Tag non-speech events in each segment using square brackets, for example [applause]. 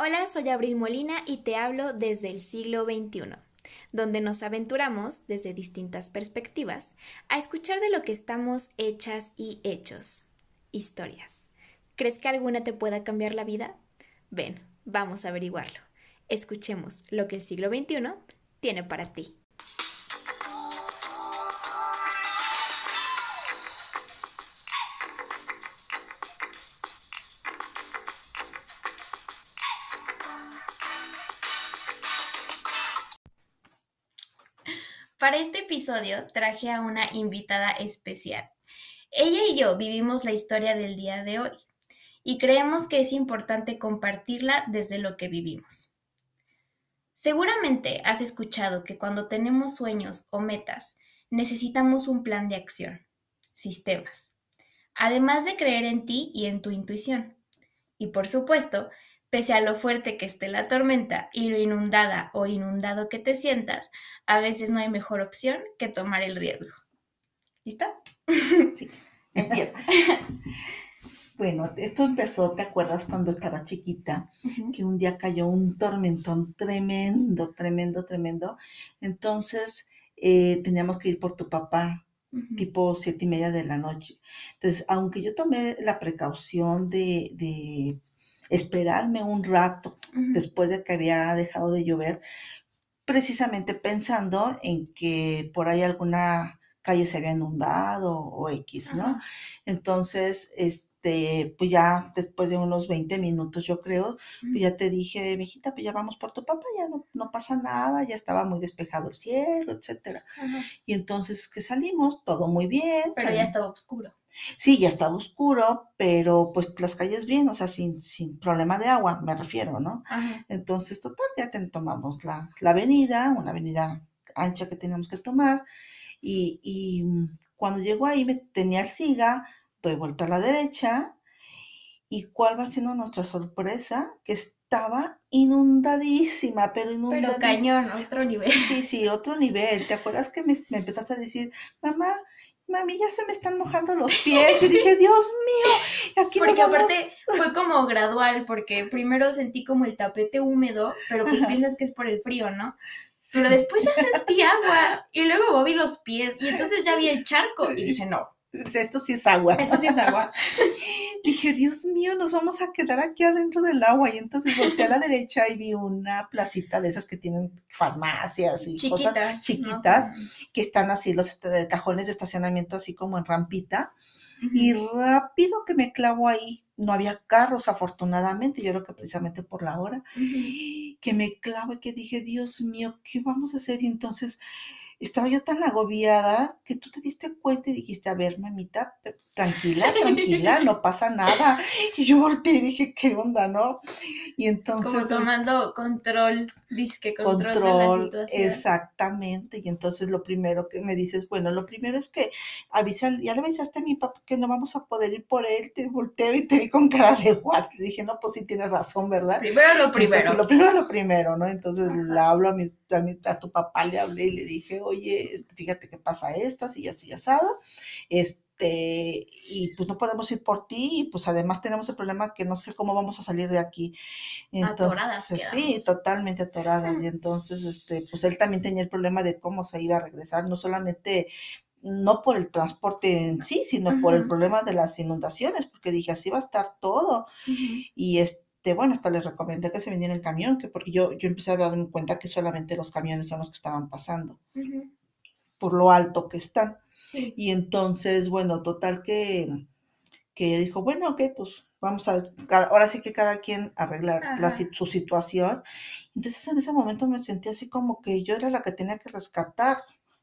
Hola, soy Abril Molina y te hablo desde el siglo XXI, donde nos aventuramos desde distintas perspectivas a escuchar de lo que estamos hechas y hechos. Historias. ¿Crees que alguna te pueda cambiar la vida? Ven, vamos a averiguarlo. Escuchemos lo que el siglo XXI tiene para ti. Para este episodio traje a una invitada especial. Ella y yo vivimos la historia del día de hoy y creemos que es importante compartirla desde lo que vivimos. Seguramente has escuchado que cuando tenemos sueños o metas, necesitamos un plan de acción, sistemas, además de creer en ti y en tu intuición. Y por supuesto, Pese a lo fuerte que esté la tormenta y lo inundada o inundado que te sientas, a veces no hay mejor opción que tomar el riesgo. ¿Lista? [laughs] Sí, [laughs] empieza. bueno, esto empezó, ¿te acuerdas cuando estaba chiquita? Que un día cayó un tormentón tremendo, tremendo, tremendo. Entonces eh, teníamos que ir por tu papá, tipo siete y media de la noche. Entonces, aunque yo tomé la precaución de esperarme un rato después de que había dejado de llover, precisamente pensando en que por ahí alguna calle se había inundado o X, ¿no? Entonces, este, pues ya después de unos 20 minutos, yo creo, pues ya te dije, mijita, pues ya vamos por tu papá, ya no, no pasa nada, ya estaba muy despejado el cielo, etcétera. Y entonces que salimos, todo muy bien. Pero ya estaba oscuro. Sí, ya estaba oscuro, pero pues las calles bien, o sea, sin, sin problema de agua, me refiero, ¿no? Entonces, total, ya tomamos la, avenida, una avenida ancha que teníamos que tomar, y, y cuando llegó ahí me tenía el SIGA, doy vuelta a la derecha, y cuál va siendo nuestra sorpresa, que estaba inundadísima, pero inundadísima. Pero cañón, otro nivel. Sí, sí, otro nivel. ¿Te acuerdas que me, me empezaste a decir, mamá, mami, ya se me están mojando los [laughs] pies. Y dije, Dios mío, aquí Porque aparte fue como gradual, porque primero sentí como el tapete húmedo, pero pues piensas que es por el frío, ¿no? Pero después ya sentí agua y luego vi los pies y entonces ya vi el charco y [laughs] dije, no, esto sí es agua. Esto sí es agua. [laughs] Dije, Dios mío, nos vamos a quedar aquí adentro del agua. Y entonces volteé a la derecha y vi una placita de esas que tienen farmacias y cosas chiquitas, que están así, los este, cajones de estacionamiento así como en rampita. Y rápido que me clavo ahí. No había carros, afortunadamente, yo creo que precisamente por la hora, que me clavo y que dije, Dios mío, ¿qué vamos a hacer? Y entonces estaba yo tan agobiada que tú te diste cuenta y dijiste, a ver, mamita, tranquila, [laughs] tranquila, no pasa nada. Y yo volteé y dije, ¿qué onda, no? Y entonces... Como tomando control, disque control, de la situación. Exactamente. Y entonces lo primero que me dices, bueno, lo primero es que avisa, ya le avisaste a mi papá que no vamos a poder ir por él, te volteo y te vi con cara de what. Y dije, no, pues sí tienes razón, ¿verdad? Primero lo primero. lo primero lo primero, ¿no? Entonces le hablo a, mi, a, a, tu papá, le hablé y le dije, oye, este, fíjate que pasa esto, así, así, asado. Este, y pues no podemos ir por ti, y pues además tenemos el problema que no sé cómo vamos a salir de aquí. Entonces, sí, totalmente atoradas. Y entonces, este, pues él también tenía el problema de cómo se iba a regresar, no solamente no por el transporte en sí, sino por el problema de las inundaciones, porque dije, así va a estar todo. Y este, bueno, hasta les recomendé que se viniera el camión, que porque yo, yo empecé a darme cuenta que solamente los camiones son los que estaban pasando, por lo alto que están. Y entonces, bueno, total que, que dijo, bueno, ok, pues vamos a, ahora sí que cada quien arreglar su situación. Entonces en ese momento me sentí así como que yo era la que tenía que rescatar.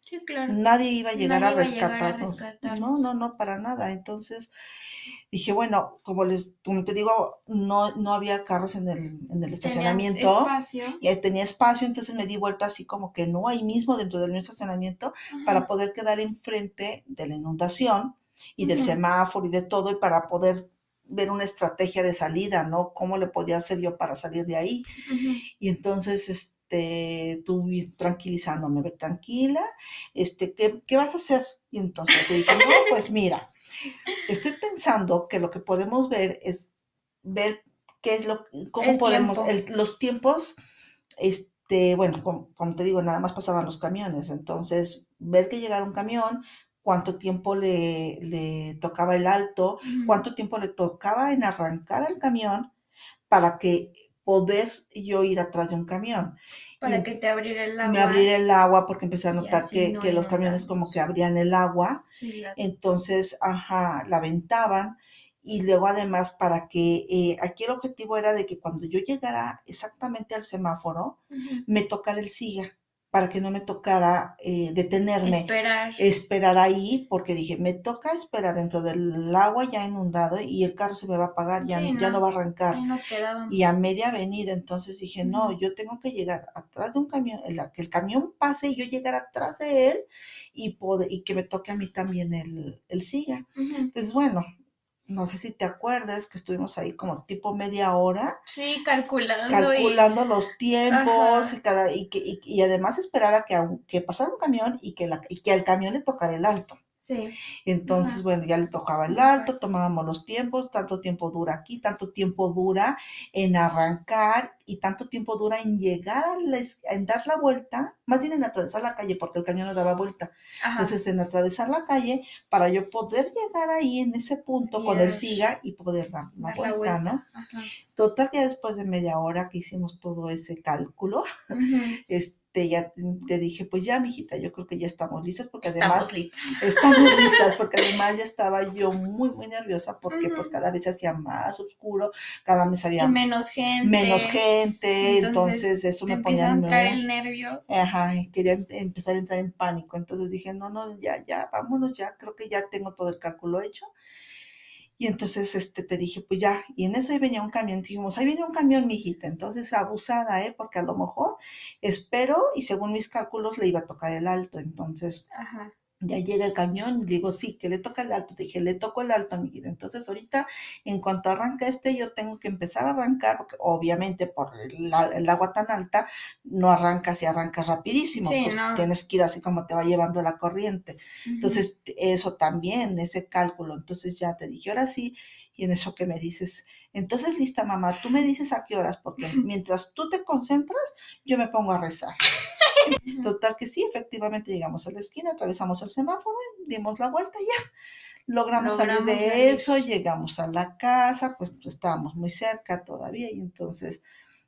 Sí, claro. Nadie iba a llegar, a, rescatarnos. No, no, no, para nada. Entonces dije, bueno, como les como te digo, no, no había carros en el, en el estacionamiento. Espacio. Y tenía espacio, entonces me di vuelta así como que no, ahí mismo dentro del estacionamiento, para poder quedar enfrente de la inundación y del semáforo y de todo, y para poder ver una estrategia de salida, ¿no? ¿Cómo le podía hacer yo para salir de ahí? Y entonces, este, tú tranquilizándome, ver, tranquila, este, ¿qué, ¿qué vas a hacer? Y entonces te dije, no, pues mira, estoy pensando que lo que podemos ver es ver qué es lo, cómo podemos, los tiempos, este, bueno, como, te digo, nada más pasaban los camiones, entonces ver que llegara un camión, cuánto tiempo le, le tocaba el alto, cuánto tiempo le tocaba en arrancar el camión para que poder yo ir atrás de un camión. Para que te abriera el agua. Me abriera el agua porque empecé a notar que, que los camiones como que abrían el agua. Entonces, ajá, la aventaban. Y luego además para que, eh, aquí el objetivo era de que cuando yo llegara exactamente al semáforo, me tocara el siga para que no me tocara eh, detenerme. Esperar. Esperar ahí, porque dije, me toca esperar dentro del agua ya inundado y el carro se me va a apagar, ya, no. ya no va a arrancar. y a media avenida, entonces dije, no, yo tengo que llegar atrás de un camión, que el camión pase y yo llegar atrás de él y, y que me toque a mí también el, el siga. Pues bueno, no sé si te acuerdas que estuvimos ahí como tipo media hora. Sí, calculando. Calculando los tiempos y, cada, y, que, y, además esperar a que, que pasara un camión y que, la, y que al camión le tocara el alto. Entonces, bueno, ya le tocaba el alto, tomábamos los tiempos, tanto tiempo dura aquí, tanto tiempo dura en arrancar y tanto tiempo dura en llegar a en dar la vuelta, más bien en atravesar la calle, porque el camión no daba vuelta. Entonces, en atravesar la calle para yo poder llegar ahí en ese punto con el siga y poder dar la, vuelta, ¿no? Total, ya después de media hora que hicimos todo ese cálculo, [laughs] este ya te dije, pues ya, mijita, yo creo que ya estamos listas, porque además estamos [laughs] listas, porque además ya estaba yo muy, muy nerviosa, porque pues cada vez se hacía más oscuro, cada vez había menos gente. Menos gente, entonces, eso me ponía... A entrar el nervio. Ajá, quería em, empezar a entrar en pánico, entonces dije, no, no, ya, ya, vámonos, ya, creo que ya tengo todo el cálculo hecho. Y entonces este, te dije, pues ya, y en eso ahí venía un camión, dijimos, ahí viene un camión, mijita, entonces abusada, ¿eh? Porque a lo mejor espero y según mis cálculos le iba a tocar el alto, entonces Ajá ya llega el camión y digo, sí, que le toca el alto. dije, le toco el alto mi vida. Entonces, ahorita, en cuanto arranca este, yo tengo que empezar a arrancar, porque obviamente por el, agua tan alta, no arrancas y arrancas rapidísimo. pues tienes que ir así como te va llevando la corriente. Entonces, eso también, ese cálculo. Entonces, ya te dije, ahora sí, y en eso que me dices, entonces lista mamá, tú me dices a qué horas, porque [laughs] mientras tú te concentras, yo me pongo a rezar. Total que sí, efectivamente llegamos a la esquina, atravesamos el semáforo, dimos la vuelta y ya. Logramos, salir de eso, llegamos a la casa, pues estábamos muy cerca todavía y entonces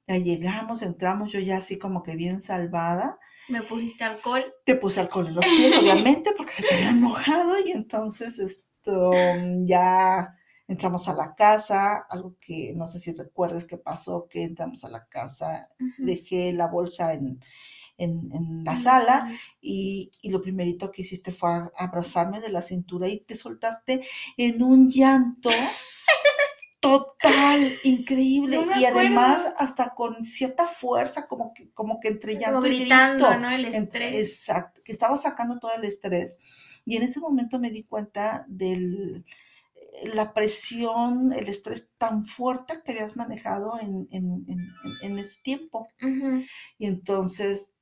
ya llegamos, entramos, yo ya así como que bien salvada. ¿Me pusiste alcohol? Te puse alcohol en los pies, [laughs] obviamente, porque se te había mojado y entonces esto ya entramos a la casa, algo que no sé si recuerdes que pasó, que entramos a la casa, dejé la bolsa en, en, la sala y, lo primerito que hiciste fue abrazarme de la cintura y te soltaste en un llanto [laughs] total, increíble y además hasta con cierta fuerza, como que, como que entre llanto y grito, ¿no? El estrés. Exacto, que estaba sacando todo el estrés. Y en ese momento me di cuenta de la presión, el estrés tan fuerte que habías manejado en, ese tiempo. Y entonces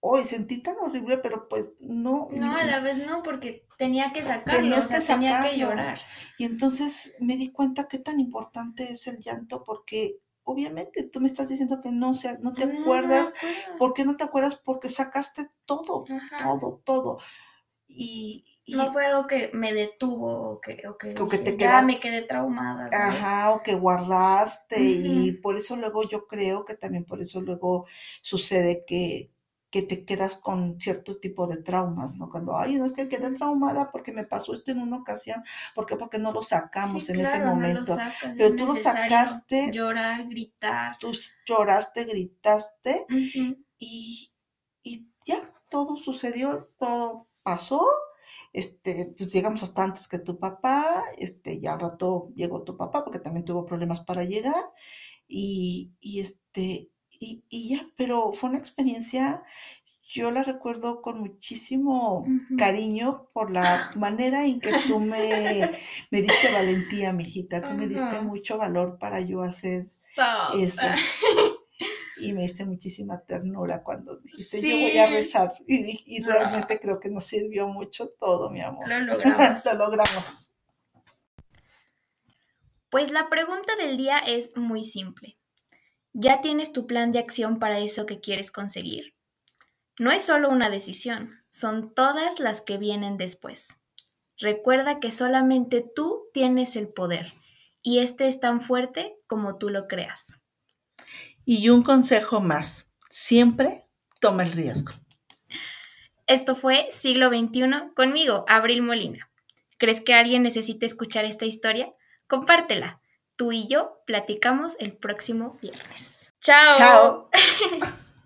hoy sentí tan horrible, pero pues no. No, a la vez no, porque tenía que sacarlo, o sea, tenía que llorar. Y entonces me di cuenta qué tan importante es el llanto, porque obviamente tú me estás diciendo que no, sea, no te acuerdas. ¿Por qué no te acuerdas? Porque sacaste todo, todo, todo. Y, no fue algo que me detuvo o que, o que, te ya me quedé traumada. Ajá, o que guardaste y por eso luego yo creo que también por eso luego sucede que, que te quedas con cierto tipo de traumas, ¿no? Cuando, ay, no es que quedé traumada porque me pasó esto en una ocasión, ¿por qué? Porque no lo sacamos en ese momento. Pero tú lo sacaste. Llorar, gritar. Tú lloraste, gritaste y, y ya, todo sucedió, todo pasó. Este, pues llegamos hasta antes que tu papá, este, ya al rato llegó tu papá porque también tuvo problemas para llegar y, y este, y, ya, pero fue una experiencia, yo la recuerdo con muchísimo cariño por la [laughs] manera en que tú me, me diste valentía, mijita, tú me diste mucho valor para yo hacer eso. [laughs] Y me diste muchísima ternura cuando dijiste, yo voy a rezar. Y, y realmente creo que nos sirvió mucho todo, mi amor. Lo [laughs] logramos. Lo logramos. Pues la pregunta del día es muy simple. ¿Ya tienes tu plan de acción para eso que quieres conseguir? No es solo una decisión, son todas las que vienen después. Recuerda que solamente tú tienes el poder y este es tan fuerte como tú lo creas. Y un consejo más, siempre toma el riesgo. Esto fue Siglo XXI conmigo, Abril Molina. ¿Crees que alguien necesite escuchar esta historia? Compártela. Tú y yo platicamos el próximo viernes. Chao. Chao. [laughs]